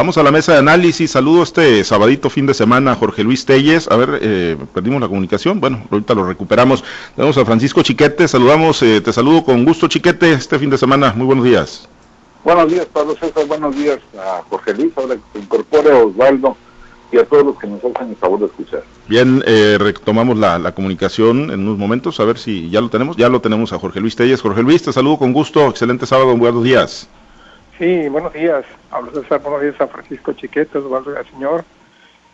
Vamos a la mesa de análisis. Saludo este sabadito fin de semana a Jorge Luis Telles. A ver, eh, perdimos la comunicación. Bueno, ahorita lo recuperamos. Tenemos a Francisco Chiquete. Saludamos, eh, te saludo con gusto, Chiquete, este fin de semana. Muy buenos días. Buenos días, Pablo César. Buenos días a Jorge Luis. Ahora que se incorpore Osvaldo y a todos los que nos hacen el favor de escuchar. Bien, eh, retomamos la, comunicación en unos momentos, a ver si ya lo tenemos. Ya lo tenemos a Jorge Luis Telles. Jorge Luis, te saludo con gusto. Excelente sábado, buenos días. Sí, buenos días. Pablo César, buenos días a Francisco Chiquete, Osvaldo y al señor.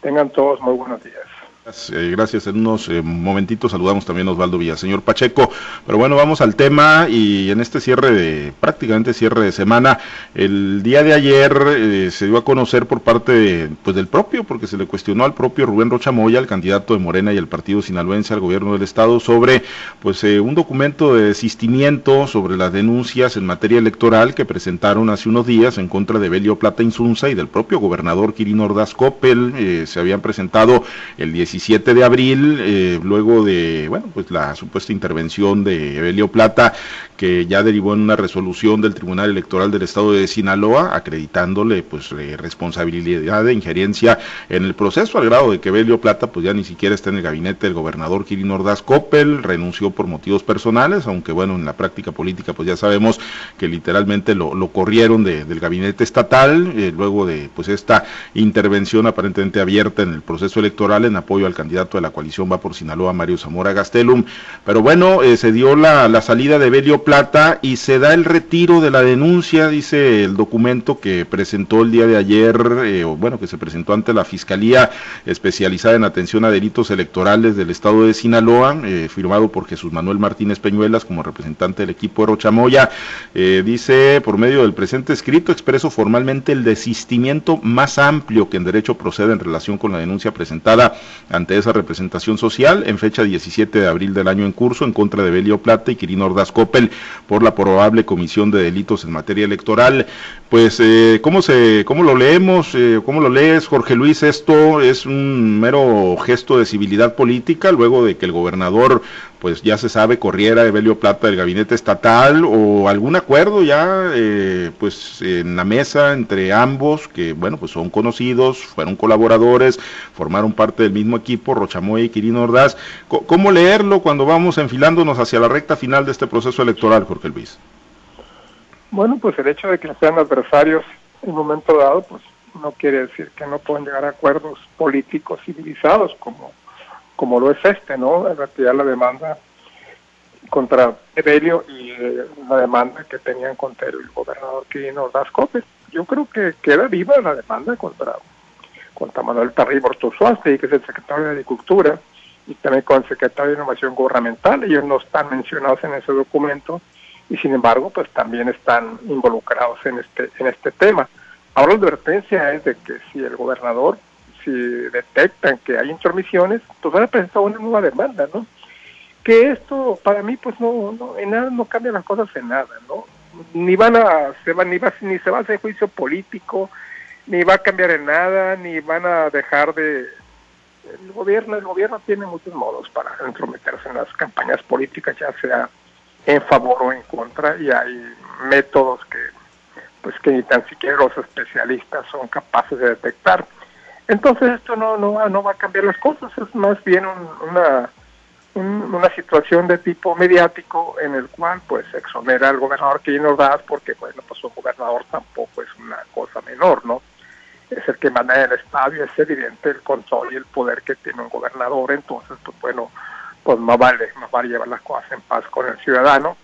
Tengan todos muy buenos días. Eh, gracias. En unos eh, momentitos saludamos también a Osvaldo Villaseñor Pacheco. Pero bueno, vamos al tema y en este cierre de, prácticamente cierre de semana, el día de ayer eh, se dio a conocer por parte pues del propio, porque se le cuestionó al propio Rubén Rocha Moya, el candidato de Morena y el partido sinaloense al gobierno del estado, sobre pues un documento de desistimiento sobre las denuncias en materia electoral que presentaron hace unos días en contra de Belio Plata Insunza y del propio gobernador Quirino Ordaz Coppel. se habían presentado el 17 17 de abril, eh, luego de, bueno, pues la supuesta intervención de Evelio Plata, que ya derivó en una resolución del Tribunal Electoral del Estado de Sinaloa, acreditándole, pues, responsabilidad de injerencia en el proceso, al grado de que Evelio Plata, pues, ya ni siquiera está en el gabinete del gobernador Kirin Ordaz Coppel, renunció por motivos personales, aunque, bueno, en la práctica política, pues, ya sabemos que literalmente lo, corrieron del gabinete estatal, eh, luego de, pues, esta intervención aparentemente abierta en el proceso electoral en apoyo al candidato de la coalición va por Sinaloa, Mario Zamora Gastelum. Pero bueno, eh, se dio la, la, salida de Belio Plata y se da el retiro de la denuncia, dice el documento que presentó el día de ayer, eh, bueno, que se presentó ante la Fiscalía Especializada en Atención a Delitos Electorales del Estado de Sinaloa, eh, firmado por Jesús Manuel Martínez Peñuelas como representante del equipo de Rochamoya. dice, por medio del presente escrito, expreso formalmente el desistimiento más amplio que en derecho procede en relación con la denuncia presentada ante esa representación social en fecha 17 de abril del año en curso en contra de Belio Plata y Quirino Ordaz por la probable comisión de delitos en materia electoral. Pues, eh, ¿cómo, se, ¿cómo lo leemos? Eh, ¿Cómo lo lees, Jorge Luis? Esto es un mero gesto de civilidad política luego de que el gobernador pues ya se sabe, corriera Evelio Plata del gabinete estatal o algún acuerdo ya eh, pues en la mesa entre ambos que bueno pues son conocidos, fueron colaboradores, formaron parte del mismo equipo, Rochamoy y Quirino Ordaz. ¿Cómo leerlo cuando vamos enfilándonos hacia la recta final de este proceso electoral, Jorge Luis? Bueno, pues el hecho de que sean adversarios en un momento dado, pues no quiere decir que no puedan llegar a acuerdos políticos civilizados como como lo es este, ¿no? Retirar la demanda contra Evelio y eh, la demanda que tenían contra el gobernador Quirino Ordaz Yo creo que queda viva la demanda contra, contra Manuel Tarri Bortosuaste, que es el secretario de Agricultura, y también con el secretario de Innovación Gubernamental. Ellos no están mencionados en ese documento y sin embargo pues también están involucrados en este, en este tema. Ahora la advertencia es de que si el gobernador si detectan que hay intromisiones, pues van a presentar una nueva demanda, ¿no? Que esto para mí pues no, no en nada no cambia las cosas en nada, ¿no? Ni van a se van ni va ni se va a hacer juicio político, ni va a cambiar en nada, ni van a dejar de el gobierno, el gobierno tiene muchos modos para entrometerse en las campañas políticas, ya sea en favor o en contra, y hay métodos que pues que ni tan siquiera los especialistas son capaces de detectar. Entonces esto no, no, no va a cambiar las cosas, es más bien una, una situación de tipo mediático en el cual pues exonera al gobernador que nos da porque bueno pues un gobernador tampoco es una cosa menor, ¿no? Es que manda en el estadio, es evidente el control y el poder que tiene un gobernador, entonces pues bueno, pues más vale, más vale llevar las cosas en paz con el ciudadano.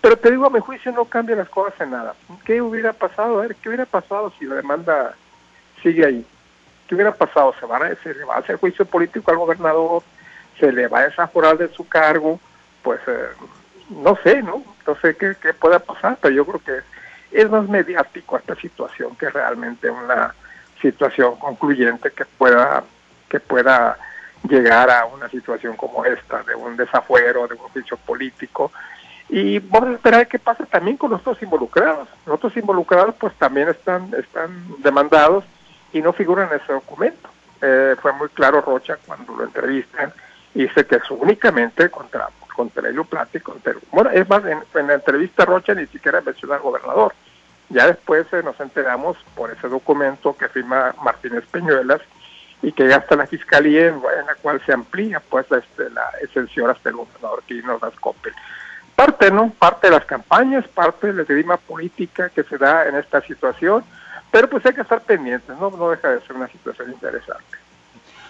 Pero te digo, a mi juicio no cambia las cosas en nada. ¿Qué hubiera pasado? A ver, ¿qué hubiera pasado si la demanda sigue ahí? ¿Qué hubiera pasado? ¿Se, van a, se le va a hacer juicio político al gobernador? ¿Se le va a desaforar de su cargo? Pues eh, no sé, ¿no? No sé qué, qué pueda pasar, pero yo creo que es más mediático esta situación que realmente una situación concluyente que pueda que pueda llegar a una situación como esta, de un desafuero, de un juicio político. Y vamos a esperar qué pasa también con los otros involucrados. Los otros involucrados pues también están, están demandados y no figura en ese documento. Eh, fue muy claro Rocha cuando lo entrevistan dice que es únicamente contra, contra Elio Plata y contra... Bueno, es más, en, la entrevista Rocha ni siquiera menciona al gobernador. Ya después eh, nos enteramos por ese documento que firma Martínez Peñuelas y que ya está la fiscalía en, la cual se amplía pues este, la exención hasta el gobernador Quirino Coppel. Parte, ¿no? Parte de las campañas, parte de la clima política que se da en esta situación, pero pues hay que estar pendientes, ¿no? No deja de ser una situación interesante.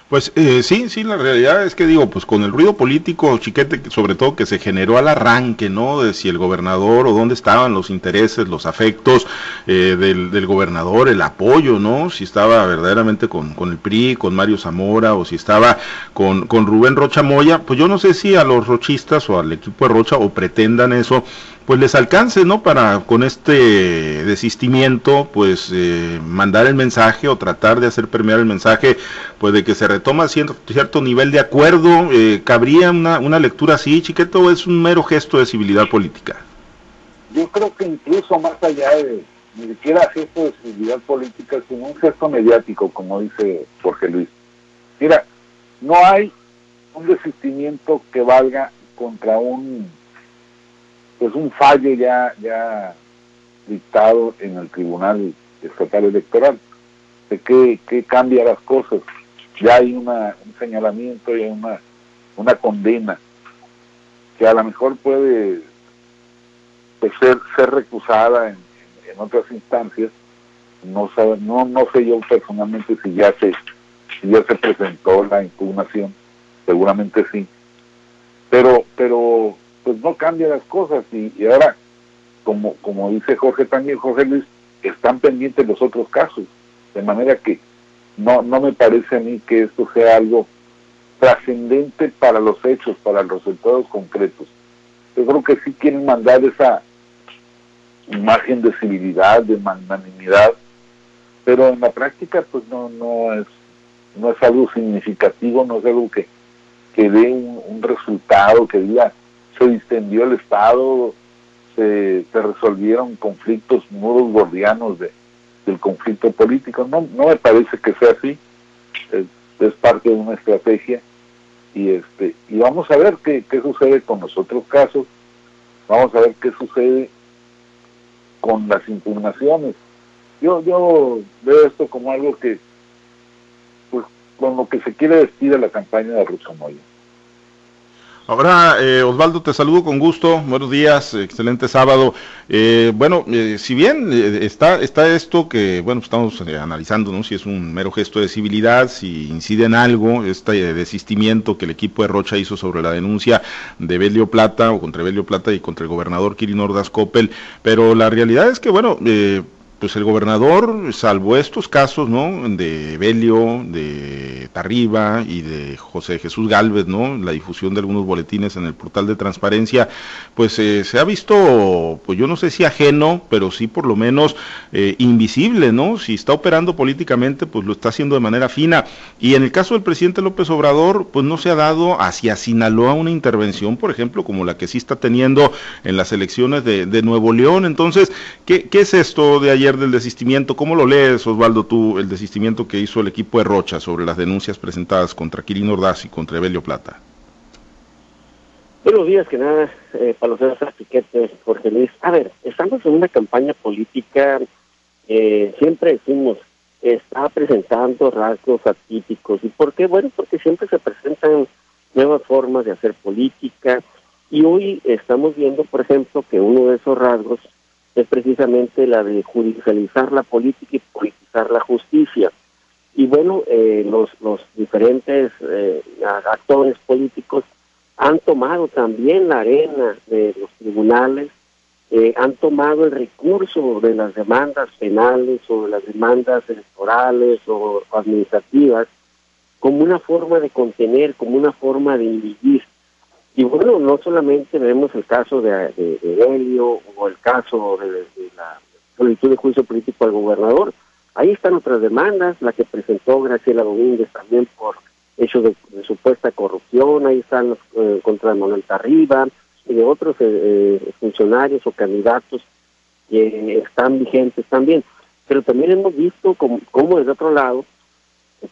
Pues eh, sí, sí, la realidad es que digo, pues con el ruido político, chiquete, sobre todo que se generó al arranque, ¿no? De si el gobernador o dónde estaban los intereses, los afectos eh, del, del, gobernador, el apoyo, ¿no? Si estaba verdaderamente con, con, el PRI, con Mario Zamora o si estaba con, con Rubén Rocha Moya, pues yo no sé si a los rochistas o al equipo de Rocha o pretendan eso, pues les alcance, ¿no? Para con este desistimiento, pues eh, mandar el mensaje o tratar de hacer permear el mensaje, pues de que se retoma cierto, cierto nivel de acuerdo. Eh, ¿Cabría una, una lectura así, chiqueto, es un mero gesto de civilidad política? Yo creo que incluso más allá de ni siquiera gesto de civilidad política, sino un gesto mediático, como dice Jorge Luis. Mira, no hay un desistimiento que valga contra un pues un fallo ya, ya dictado en el Tribunal Estatal Electoral, de que, que cambia las cosas. Ya hay una, un señalamiento y una, una condena que a lo mejor puede pues, ser, ser recusada en, en, otras instancias. No, sabe, no, no sé yo personalmente si ya se, ya se presentó la impugnación, seguramente sí. Pero, pero pues no cambia las cosas y, ahora, como, como dice Jorge también, Jorge Luis, están pendientes los otros casos, de manera que no, no me parece a mí que esto sea algo trascendente para los hechos, para los resultados concretos. Yo creo que sí quieren mandar esa imagen de civilidad, de magnanimidad, pero en la práctica pues no, no es no es algo significativo, no es algo que, que dé un, un resultado, que diga, se distendió el Estado, se, resolvieron conflictos, nudos gordianos de, del conflicto político. No, no me parece que sea así, es, parte de una estrategia y este y vamos a ver qué, qué sucede con los otros casos, vamos a ver qué sucede con las impugnaciones. Yo, yo veo esto como algo que, pues, con lo que se quiere vestir a la campaña de Russo Moya. Ahora, eh, Osvaldo, te saludo con gusto. Buenos días, excelente sábado. Eh, bueno, eh, si bien está, está esto que, bueno, estamos analizando, ¿no? Si es un mero gesto de civilidad, si incide en algo, este desistimiento que el equipo de Rocha hizo sobre la denuncia de Belio Plata o contra Belio Plata y contra el gobernador Kirin Ordaz Coppel, pero la realidad es que, bueno, pues el gobernador, salvo estos casos, ¿no? De Belio, de Tarriba y de José Jesús Galvez, ¿no? La difusión de algunos boletines en el portal de transparencia, pues eh, se ha visto, pues yo no sé si ajeno, pero sí por lo menos eh, invisible, ¿no? Si está operando políticamente, pues lo está haciendo de manera fina. Y en el caso del presidente López Obrador, pues no se ha dado hacia Sinaloa una intervención, por ejemplo, como la que sí está teniendo en las elecciones de, de Nuevo León. Entonces, ¿qué, ¿qué es esto de ayer? Del desistimiento. ¿Cómo lo lees, Osvaldo, tú, el desistimiento que hizo el equipo de Rocha sobre las denuncias presentadas contra Quirino Ordaz y contra Evelio Plata? Buenos días, que nada, eh, los Piquete, Jorge Luis. A ver, estamos en una campaña política, eh, siempre decimos, está presentando rasgos atípicos. ¿Y por qué? Bueno, porque siempre se presentan nuevas formas de hacer política. Y hoy estamos viendo, por ejemplo, que uno de esos rasgos es precisamente la de judicializar la política y politizar la justicia. Y bueno, eh, los, los diferentes eh, actores políticos han tomado también la arena de los tribunales, eh, han tomado el recurso de las demandas penales o de las demandas electorales o administrativas como una forma de contener, como una forma de inhibir y bueno, no solamente vemos el caso de, de, Helio o el caso de, la solicitud de juicio político al gobernador, ahí están otras demandas, la que presentó Graciela Domínguez también por hechos de, supuesta corrupción, ahí están los, eh, contra Manuel Tarriba y de otros eh, eh, funcionarios o candidatos que están vigentes también. Pero también hemos visto como, como desde otro lado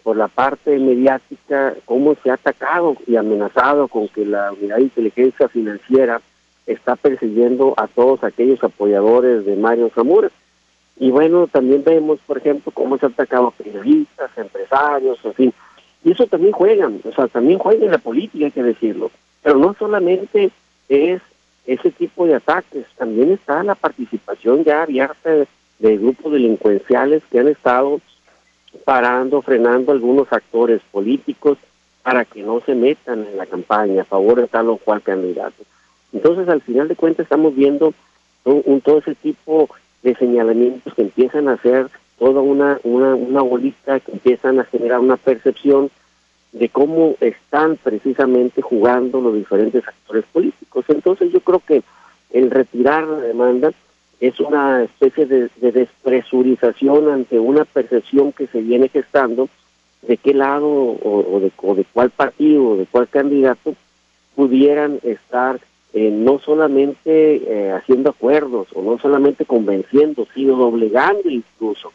por la parte mediática, cómo se ha atacado y amenazado con que la unidad de inteligencia financiera está persiguiendo a todos aquellos apoyadores de Mario Zamora. Y bueno, también vemos, por ejemplo, cómo se han atacado periodistas, empresarios, en fin. Y eso también juegan, o sea, también juegan en la política, hay que decirlo. Pero no solamente es ese tipo de ataques, también está la participación ya abierta de, grupos delincuenciales que han estado parando, frenando algunos actores políticos para que no se metan en la campaña a favor de tal o cual candidato. Entonces, al final de cuentas, estamos viendo un, todo ese tipo de señalamientos que empiezan a hacer toda una, una, una bolita, que empiezan a generar una percepción de cómo están precisamente jugando los diferentes actores políticos. Entonces yo creo que el retirar la demanda es una especie de, despresurización ante una percepción que se viene gestando de qué lado o, de, o de, cuál partido o de cuál candidato pudieran estar eh, no solamente eh, haciendo acuerdos o no solamente convenciendo, sino doblegando incluso.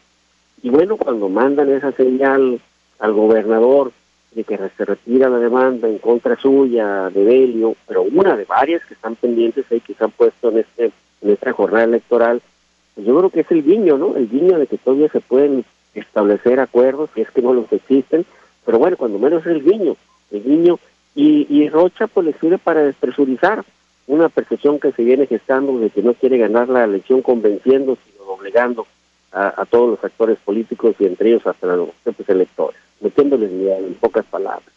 Y bueno, cuando mandan esa señal al gobernador de que se retira la demanda en contra suya de Belio, pero una de varias que están pendientes ahí que se han puesto en este en esta jornada electoral, pues yo creo que es el guiño, ¿no? El guiño de que todavía se pueden establecer acuerdos, si es que no los existen, pero bueno, cuando menos es el guiño, el guiño, y, y Rocha pues le sirve para despresurizar una percepción que se viene gestando de que no quiere ganar la elección convenciendo, sino doblegando a, todos los actores políticos y entre ellos hasta los propios electores, metiéndoles en pocas palabras.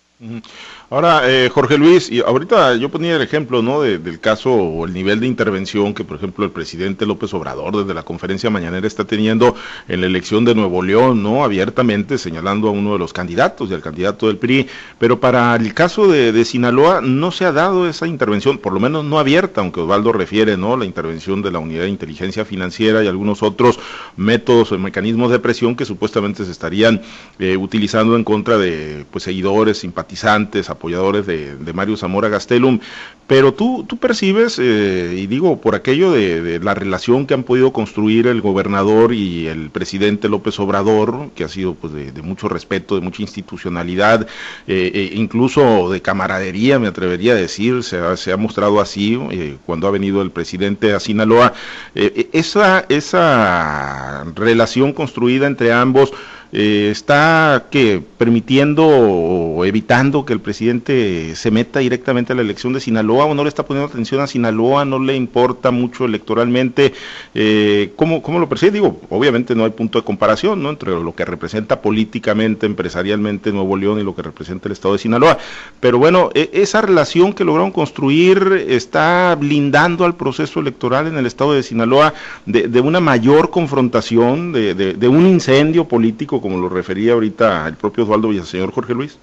Ahora, eh, Jorge Luis, y ahorita yo ponía el ejemplo, ¿no? del caso o el nivel de intervención que, por ejemplo, el presidente López Obrador desde la conferencia mañanera está teniendo en la elección de Nuevo León, ¿no? Abiertamente señalando a uno de los candidatos y al candidato del PRI. Pero para el caso de, Sinaloa no se ha dado esa intervención, por lo menos no abierta, aunque Osvaldo refiere, ¿no? La intervención de la Unidad de Inteligencia Financiera y algunos otros métodos o mecanismos de presión que supuestamente se estarían eh, utilizando en contra de, pues, seguidores, simpatizantes simpatizantes, apoyadores de, Mario Zamora Gastelum, pero tú, tú percibes, eh, y digo, por aquello de, la relación que han podido construir el gobernador y el presidente López Obrador, que ha sido pues de, mucho respeto, de mucha institucionalidad, eh, e incluso de camaradería, me atrevería a decir, se ha, se ha mostrado así eh, cuando ha venido el presidente a Sinaloa, esa, esa relación construida entre ambos, eh, está que permitiendo o evitando que el presidente se meta directamente a la elección de Sinaloa o no le está poniendo atención a Sinaloa, no le importa mucho electoralmente. Eh, ¿cómo, ¿Cómo lo percibe? Digo, obviamente no hay punto de comparación ¿no? entre lo que representa políticamente, empresarialmente Nuevo León y lo que representa el estado de Sinaloa. Pero bueno, e, esa relación que lograron construir está blindando al proceso electoral en el estado de Sinaloa de, de una mayor confrontación, de, de, de un incendio político como lo refería ahorita el propio Osvaldo Villaseñor Jorge Luis?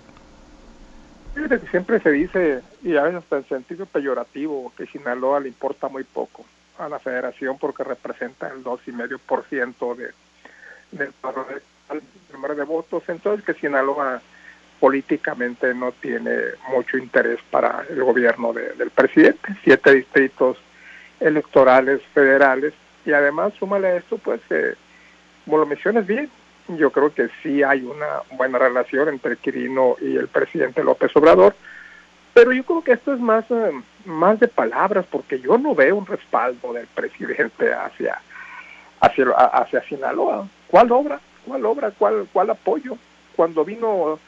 siempre se dice, y a veces hasta en sentido peyorativo, que Sinaloa le importa muy poco a la federación porque representa el 2,5% de, del número de votos, entonces que Sinaloa políticamente no tiene mucho interés para el gobierno del presidente, siete distritos electorales federales, y además súmale a esto, pues, eh, como lo mencionas bien, yo creo que sí hay una buena relación entre Quirino y el presidente López Obrador, pero yo creo que esto es más, eh, más de palabras, porque yo no veo un respaldo del presidente hacia, hacia, hacia Sinaloa. ¿Cuál obra? ¿Cuál obra? ¿Cuál, cuál apoyo? Cuando vino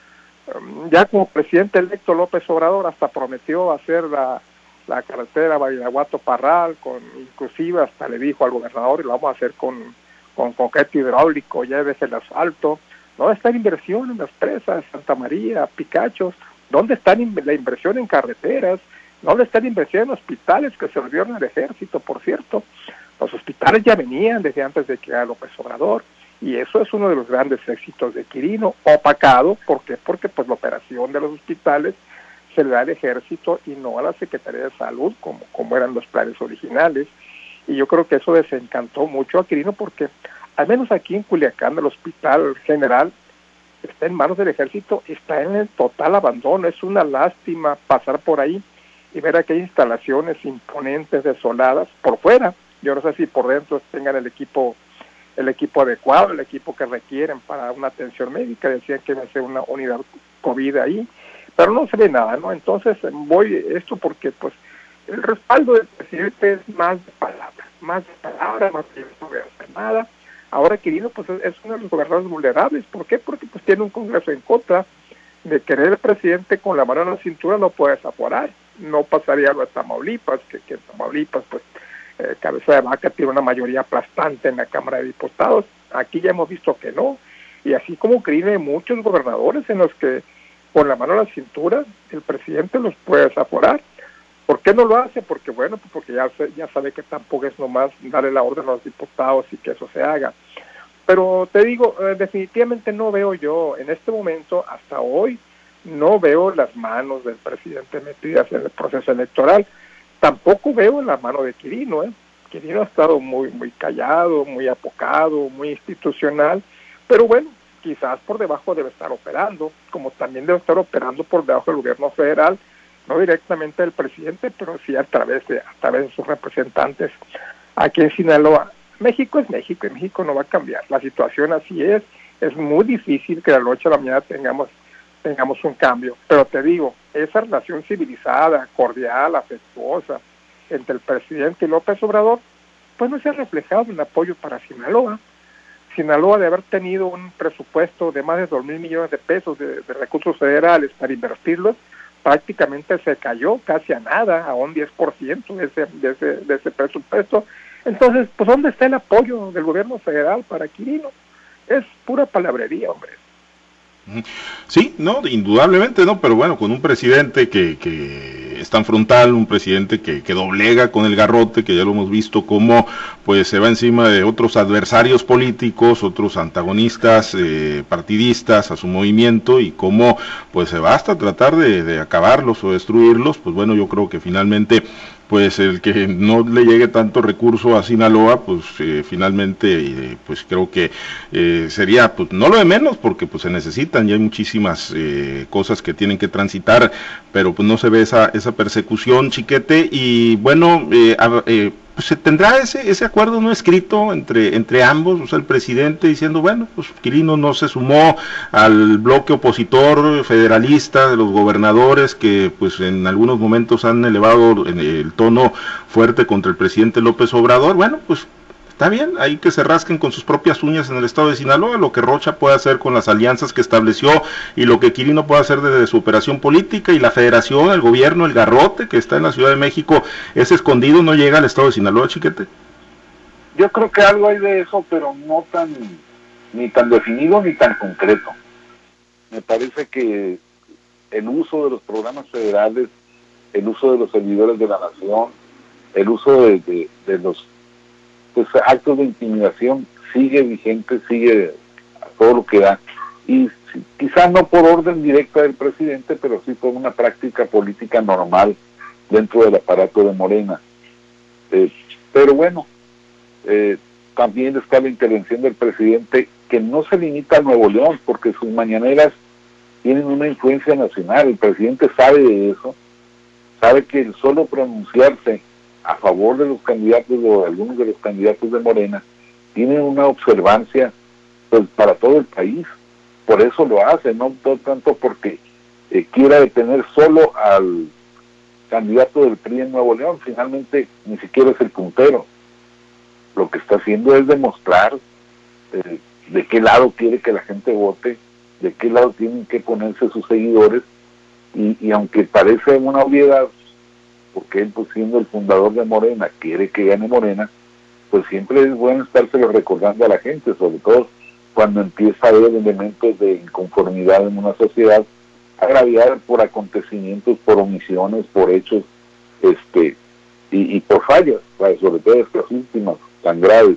um, ya como presidente electo López Obrador, hasta prometió hacer la, la carretera Badiraguato Parral, con, inclusive hasta le dijo al gobernador, y lo vamos a hacer con con concreto hidráulico, ves el asfalto. ¿Dónde está la inversión en las presas, Santa María, Picachos? ¿Dónde está la inversión en carreteras? ¿Dónde está la inversión en hospitales que se volvieron al ejército, por cierto? Los hospitales ya venían desde antes de que era López Obrador y eso es uno de los grandes éxitos de Quirino, opacado, ¿por qué? Porque pues la operación de los hospitales se le da al ejército y no a la Secretaría de Salud como, como eran los planes originales y yo creo que eso desencantó mucho a Quirino porque al menos aquí en Culiacán el hospital general está en manos del ejército, está en el total abandono, es una lástima pasar por ahí y ver aquellas instalaciones imponentes, desoladas, por fuera, yo no sé si por dentro tengan el equipo el equipo adecuado, el equipo que requieren para una atención médica, decían que iba a ser una unidad COVID ahí, pero no se ve nada, ¿no? Entonces voy esto porque pues el respaldo del presidente es más de palabras, más de palabras, más hacer nada. Ahora Quirino pues es uno de los gobernadores vulnerables. ¿Por qué? Porque pues tiene un Congreso en contra de querer el presidente con la mano en la cintura no puede desaforar. No pasaría lo de Tamaulipas, que, que Tamaulipas pues eh, cabeza de vaca tiene una mayoría aplastante en la Cámara de Diputados. Aquí ya hemos visto que no. Y así como creen muchos gobernadores en los que con la mano en la cintura el presidente los puede desaforar. ¿Por qué no lo hace? Porque bueno, pues porque ya, ya sabe que tampoco es nomás darle la orden a los diputados y que eso se haga. Pero te digo, eh, definitivamente no veo yo en este momento, hasta hoy, no veo las manos del presidente metidas en el proceso electoral. Tampoco veo la mano de Quirino. ¿eh? Quirino ha estado muy, muy callado, muy apocado, muy institucional, pero bueno, quizás por debajo debe estar operando, como también debe estar operando por debajo del gobierno federal, no directamente del presidente, pero sí a través de, a través de sus representantes aquí en Sinaloa. México es México y México no va a cambiar. La situación así es. Es muy difícil que de la noche a la mañana tengamos, tengamos un cambio. Pero te digo, esa relación civilizada, cordial, afectuosa entre el presidente y López Obrador, pues no se ha reflejado en apoyo para Sinaloa. Sinaloa de haber tenido un presupuesto de más de dos mil millones de pesos de, recursos federales para invertirlos, prácticamente se cayó casi a nada, a un 10% de ese, de ese, de ese presupuesto. Entonces, pues ¿dónde está el apoyo del gobierno federal para Quirino? Es pura palabrería, hombre. Sí, no, indudablemente, ¿no? Pero bueno, con un presidente que, que es tan frontal, un presidente que, que, doblega con el garrote, que ya lo hemos visto cómo pues se va encima de otros adversarios políticos, otros antagonistas eh, partidistas a su movimiento y cómo pues se va hasta tratar de, de acabarlos o destruirlos, pues bueno, yo creo que finalmente pues el que no le llegue tanto recurso a Sinaloa, pues eh, finalmente, eh, pues creo que eh, sería, pues no lo de menos, porque pues se necesitan, y hay muchísimas cosas que tienen que transitar, pero pues no se ve esa, esa persecución, chiquete, y bueno, pues se tendrá ese, ese acuerdo no escrito entre, entre ambos, o sea, el presidente diciendo, bueno, pues Quirino no se sumó al bloque opositor federalista de los gobernadores que pues en algunos momentos han elevado el tono fuerte contra el presidente López Obrador, bueno, pues Está bien, hay que se rasquen con sus propias uñas en el estado de Sinaloa, lo que Rocha puede hacer con las alianzas que estableció y lo que Quirino puede hacer desde su operación política y la federación, el gobierno, el garrote que está en la Ciudad de México, es escondido, no llega al estado de Sinaloa, chiquete. Yo creo que algo hay de eso, pero no tan, ni tan definido ni tan concreto. Me parece que el uso de los programas federales, el uso de los servidores de la nación, el uso de los pues actos de intimidación sigue vigente, sigue a todo lo que da. Y quizá no por orden directa del presidente, pero sí por una práctica política normal dentro del aparato de Morena. Eh, pero bueno, eh, también está la intervención del presidente que no se limita a Nuevo León, porque sus mañaneras tienen una influencia nacional. El presidente sabe de eso, sabe que el solo pronunciarse a favor de los candidatos o de algunos de los candidatos de Morena, tienen una observancia pues, para todo el país. Por eso lo hace, no tanto porque eh, quiera detener solo al candidato del PRI en Nuevo León, finalmente ni siquiera es el puntero. Lo que está haciendo es demostrar eh, de qué lado quiere que la gente vote, de qué lado tienen que ponerse sus seguidores, y aunque parece una obviedad, porque él, pues siendo el fundador de Morena, quiere que gane Morena, pues siempre es bueno estárselo recordando a la gente, sobre todo cuando empieza a haber elementos de inconformidad en una sociedad, agraviada por acontecimientos, por omisiones, por hechos, este y, por fallas, sobre todo estas últimas tan graves.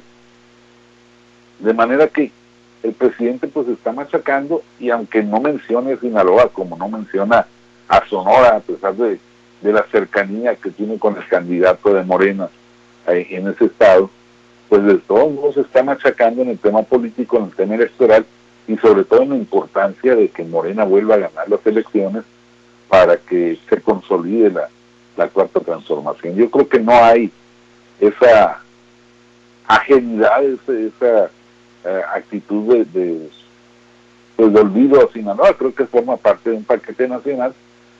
De manera que el presidente pues está machacando y aunque no mencione a Sinaloa como no menciona a Sonora, a pesar de de la cercanía que tiene con el candidato de Morena en ese estado, pues de todos modos se está machacando en el tema político, en el tema electoral y sobre todo en la importancia de que Morena vuelva a ganar las elecciones para que se consolide la, la cuarta transformación. Yo creo que no hay esa ajenidad, esa, eh, actitud de, de, pues, de olvido a Sinaloa, creo que forma parte de un paquete nacional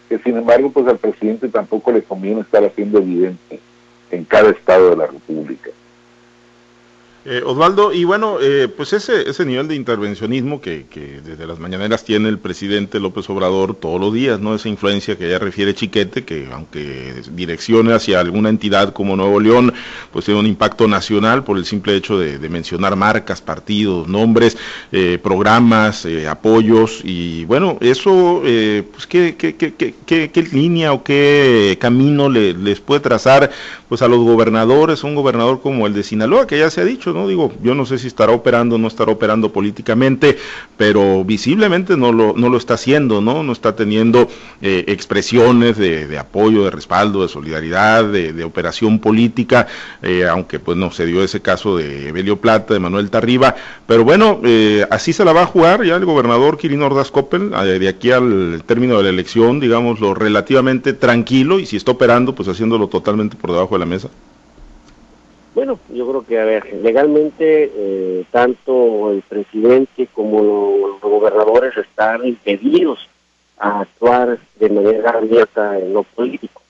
que sin embargo pues al presidente tampoco le conviene estar haciendo evidente en cada estado de la República. Eh, Osvaldo, y bueno, eh, pues ese, ese nivel de intervencionismo que, que, desde las mañaneras tiene el presidente López Obrador todos los días, ¿no? Esa influencia que ya refiere Chiquete, que aunque direccione hacia alguna entidad como Nuevo León, pues tiene un impacto nacional por el simple hecho de, mencionar marcas, partidos, nombres, eh, programas, apoyos, y bueno, eso, pues ¿qué, qué, qué, qué, qué línea o qué camino le, les puede trazar pues a los gobernadores, un gobernador como el de Sinaloa, que ya se ha dicho, ¿no? Digo, yo no sé si estará operando o no estará operando políticamente, pero visiblemente no lo, no lo está haciendo, ¿no? No está teniendo eh, expresiones de, de, apoyo, de respaldo, de solidaridad, de, de operación política, eh, aunque pues no se dio ese caso de Evelio Plata, de Manuel Tarriba, pero bueno, eh, así se la va a jugar ya el gobernador Kirin Ordaz Coppel, eh, de aquí al término de la elección, digámoslo, relativamente tranquilo, y si está operando, pues haciéndolo totalmente por debajo de la mesa. Bueno, yo creo que, a ver, legalmente eh, tanto el presidente como los gobernadores están impedidos a actuar de manera abierta en lo político,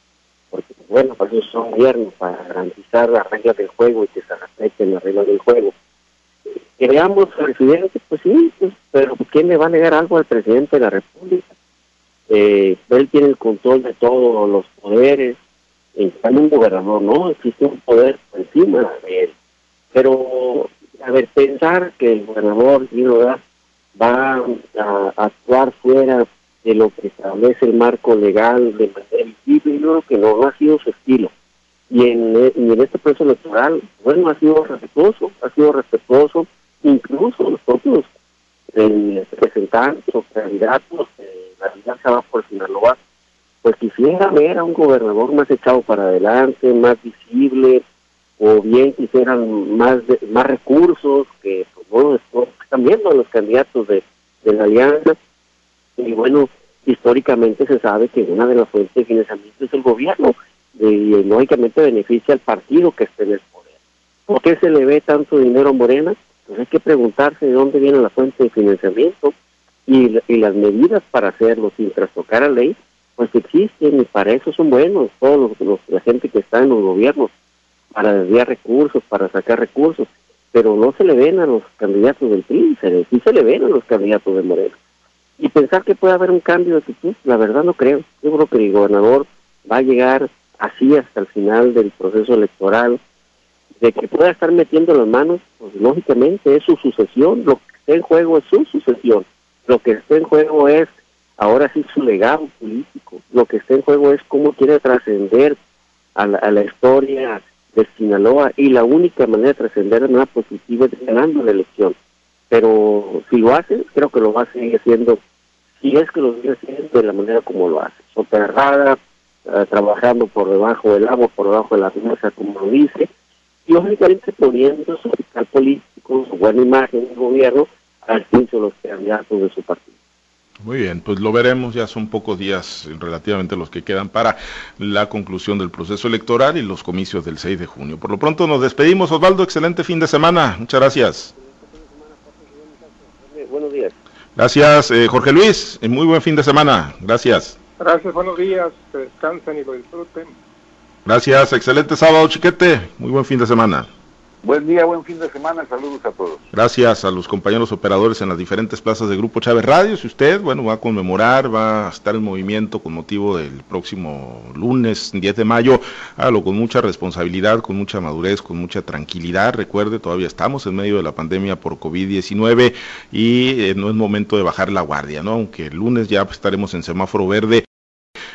porque, bueno, para eso son gobiernos, para garantizar las reglas del juego y que se respeten las reglas del juego. Que veamos presidente, pues sí, pues, pero ¿quién le va a negar algo al presidente de la República? Eh, él tiene el control de todos los poderes, está un gobernador, no, existe un poder encima de él. Pero, a ver, pensar que el gobernador va a, actuar fuera de lo que establece el marco legal de manera visible, que no, ha sido su estilo. Y en, este proceso electoral, bueno, ha sido respetuoso, ha sido respetuoso, incluso los propios eh, representantes o candidatos de la alianza va por Sinaloa pues quisiera ver a un gobernador más echado para adelante, más visible, o bien quisieran más de, más recursos que pues, bueno, están viendo los candidatos de, de la alianza. Y bueno, históricamente se sabe que una de las fuentes de financiamiento es el gobierno y lógicamente beneficia al partido que esté en el poder. ¿Por qué se le ve tanto dinero a Morena? Pues hay que preguntarse de dónde viene la fuente de financiamiento y, y las medidas para hacerlo sin trastocar a ley pues existen y para eso son buenos todos los, la gente que está en los gobiernos, para desviar recursos, para sacar recursos, pero no se le ven a los candidatos del PRI, se le, sí se le ven a los candidatos de Moreno. Y pensar que puede haber un cambio de actitud, la verdad no creo. Yo creo que el gobernador va a llegar así hasta el final del proceso electoral, de que pueda estar metiendo las manos, pues lógicamente es su sucesión, lo que está en juego es su sucesión, lo que está en juego es ahora sí su legado político. Lo que está en juego es cómo quiere trascender a la, historia de Sinaloa y la única manera de trascender de manera positiva es ganando la elección. Pero si lo hace, creo que lo va a seguir haciendo, si es que lo sigue haciendo de la manera como lo hace, soterrada, uh, trabajando por debajo del agua, por debajo de la mesa, como lo dice, y lógicamente poniendo su fiscal político, su buena imagen del gobierno al servicio de los candidatos de su partido. Muy bien, pues lo veremos, ya son pocos días relativamente los que quedan para la conclusión del proceso electoral y los comicios del 6 de junio. Por lo pronto nos despedimos, Osvaldo, excelente fin de semana, muchas gracias. Buenos días. Gracias, eh, Jorge Luis, muy buen fin de semana, gracias. Gracias, buenos días, descansen y lo disfruten. Gracias, excelente sábado, chiquete, muy buen fin de semana. Buen día, buen fin de semana, saludos a todos. Gracias a los compañeros operadores en las diferentes plazas de Grupo Chávez Radio. Si usted, bueno, va a conmemorar, va a estar en movimiento con motivo del próximo lunes 10 de mayo, hágalo con mucha responsabilidad, con mucha madurez, con mucha tranquilidad. Recuerde, todavía estamos en medio de la pandemia por COVID-19 y eh, no es momento de bajar la guardia, ¿no? Aunque el lunes ya estaremos en semáforo verde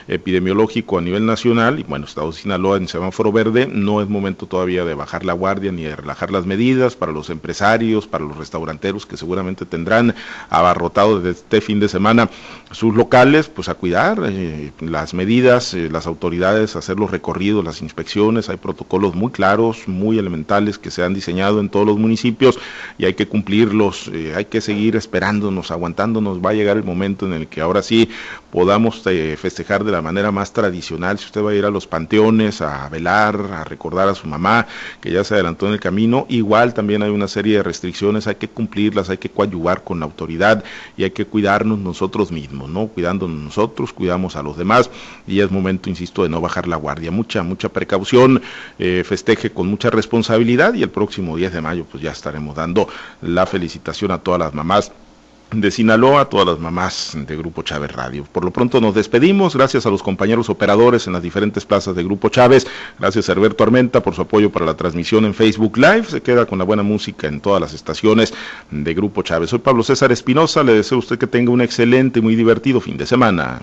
epidemiológico a nivel nacional y bueno, Estado de Sinaloa en semáforo verde, no es momento todavía de bajar la guardia ni de relajar las medidas para los empresarios, para los restauranteros que seguramente tendrán abarrotado desde este fin de semana sus locales, pues a cuidar eh, las medidas, eh, las autoridades, hacer los recorridos, las inspecciones, hay protocolos muy claros, muy elementales que se han diseñado en todos los municipios y hay que cumplirlos, eh, hay que seguir esperándonos, aguantándonos, va a llegar el momento en el que ahora sí podamos festejar de la manera más tradicional. Si usted va a ir a los panteones a velar, a recordar a su mamá que ya se adelantó en el camino, igual también hay una serie de restricciones, hay que cumplirlas, hay que coadyuvar con la autoridad y hay que cuidarnos nosotros mismos, ¿no? Cuidándonos nosotros, cuidamos a los demás y es momento, insisto, de no bajar la guardia. Mucha, mucha precaución, eh, festeje con mucha responsabilidad y el próximo 10 de mayo pues ya estaremos dando la felicitación a todas las mamás de Sinaloa, a todas las mamás de Grupo Chávez Radio. Por lo pronto nos despedimos, gracias a los compañeros operadores en las diferentes plazas de Grupo Chávez, gracias a Alberto Armenta por su apoyo para la transmisión en Facebook Live, se queda con la buena música en todas las estaciones de Grupo Chávez. Soy Pablo César Espinosa, le deseo a usted que tenga un excelente y muy divertido fin de semana.